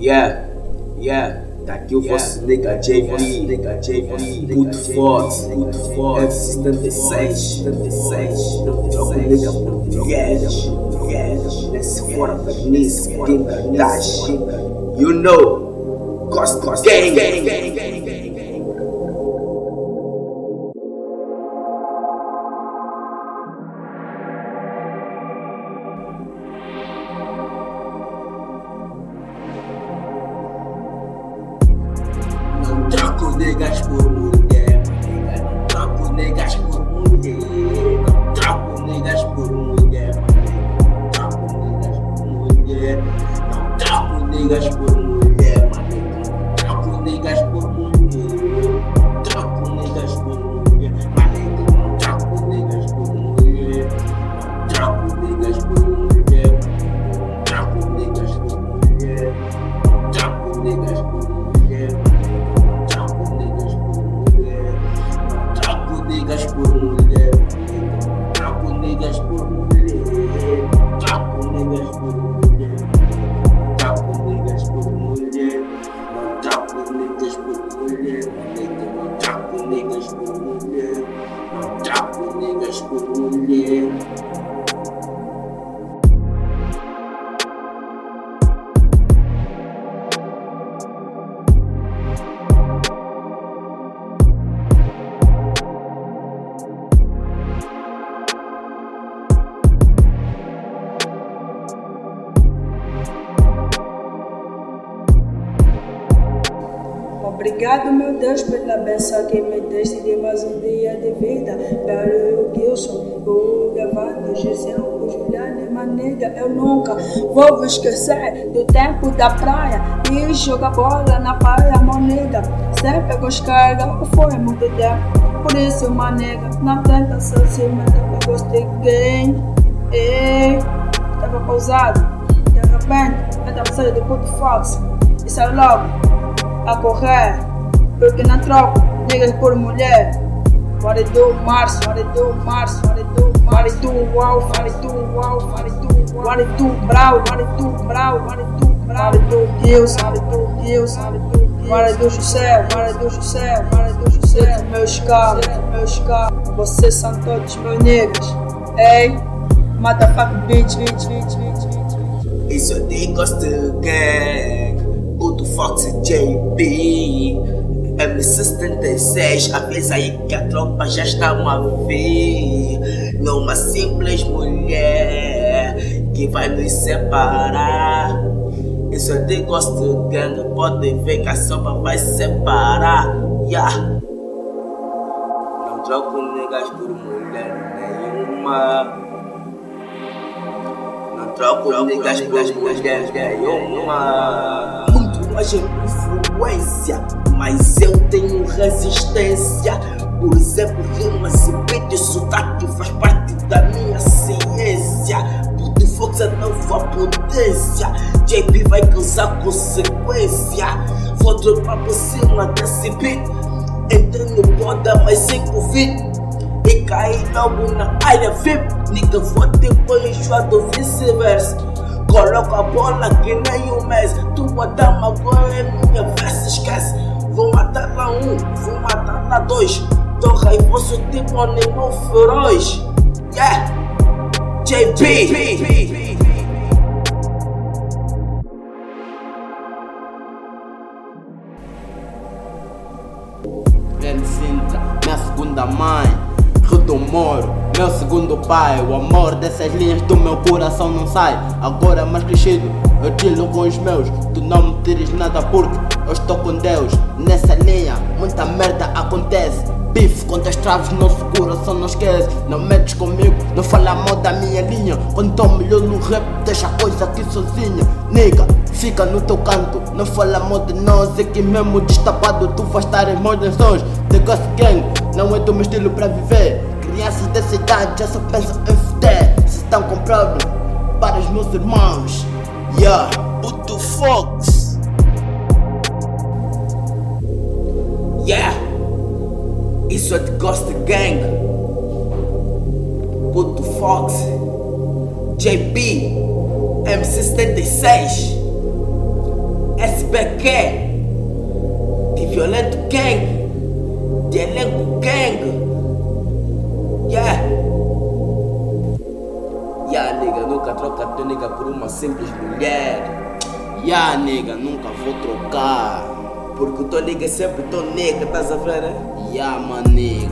Yeah, yeah. Daqui o vosso nega JV, nega JV, puto forte, puto forte, 76, 76, troco nega português, português, nesse fora da nisso, Kim Kardashian, you know, gosto gang, gang, gang, gang, gang. Negas por Niggas por mulher. Obrigado, meu Deus, pela bênção que me deste de mais um dia de vida. Para o Gilson, o Gisele, o Juliane, Manega, eu nunca vou esquecer do tempo da praia e jogar bola na praia, monega. Sempre descarga, foi muito tempo. Por isso, manega, na tentação se meta, eu gostei quem? Ei, tava pausado, de repente, eu tava saindo do puto Fox. E saiu logo a correr, porque não troco niggas por mulher. It do, março, it do, março, it do, it do, wow, what it do, wow, what it do, what it do, brau, it do, brau, it do, brau, it do, Deus, it do, Deus, it do, what it do, José, it do, José, it do, José, meus caros, meus caros, vocês são todos meus negros, ei, motherfucker, bitch, bitch, bitch, bitch, bitch. Isso eu digo gosto gang Puto Fox JB M66 Avisa aí que a tropa já está uma ver Numa simples mulher Que vai nos separar. Isso eu digo gosto gang Pode ver que a sopa vai separar. Yeah. Não troco negas por mulher nenhuma. Não troco niggas por mulher nenhuma Mais influência Mas eu tenho resistência. Por exemplo, rimas e beats Sotaque faz parte da minha ciência. Puto Fox é nova potência. JP vai causar consequência. Vou dropar por cima desse beat. Entrei no boda, mas sem convite e caí logo na área VIP. Nigga, vou depois enjoado ou vice-versa. Coloca a bola que nem o Messi. Tua dama agora é minha versa, esquece. Vou matar lá um, vou matar lá dois. Tô raivoso tipo animal feroz. Yeah! JP! Grande minha segunda mãe. Moro, meu segundo pai. O amor dessas linhas do meu coração não sai. Agora mais crescido, eu tiro com os meus. Tu não me tires nada porque eu estou com Deus. Nessa linha, muita merda acontece. Bife contra as traves, nosso coração não esquece. Não metes comigo, não fala mal da minha linha. Quando tô melhor no rap, deixa a coisa aqui sozinha. Nigga, fica no teu canto, não fala mal de nós. É que mesmo destapado, tu vais estar em meus lençóis. The Ghost Gang, não é do meu estilo pra viver. Crianças dessa idade já só pensam em fuder. Se estão com problema, para os meus irmãos. Yeah, Puto Fox! Yeah! Isso é de Ghost Gang. Puto Fox. JB. MC76. SBQ, de Violento Gang, de Elenco Gang. Yeah. Yeah, nigga, nunca troca teu nigga por uma simples mulher. Yeah, nega, nunca vou trocar. Porque teu nigga é sempre teu nigga, estás a ver? né? Yeah, manega.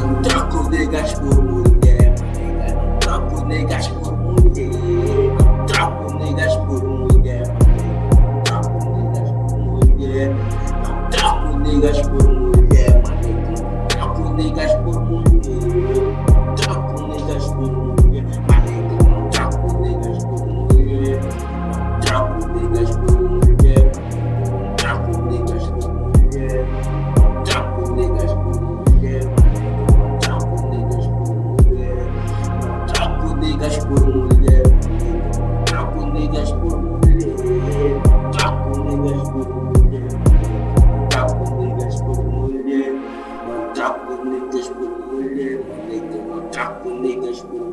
Não troco niggas por mulher, nigga. Não troco niggas por mulher. Não troco niggas por mulher, Não troco niggas por mulher. Não troco niggas por mulher,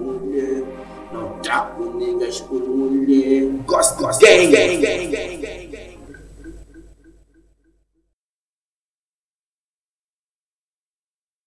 mulher. Não troco niggas por mulher. Gosto, gosto, gang, gang, gang, gang.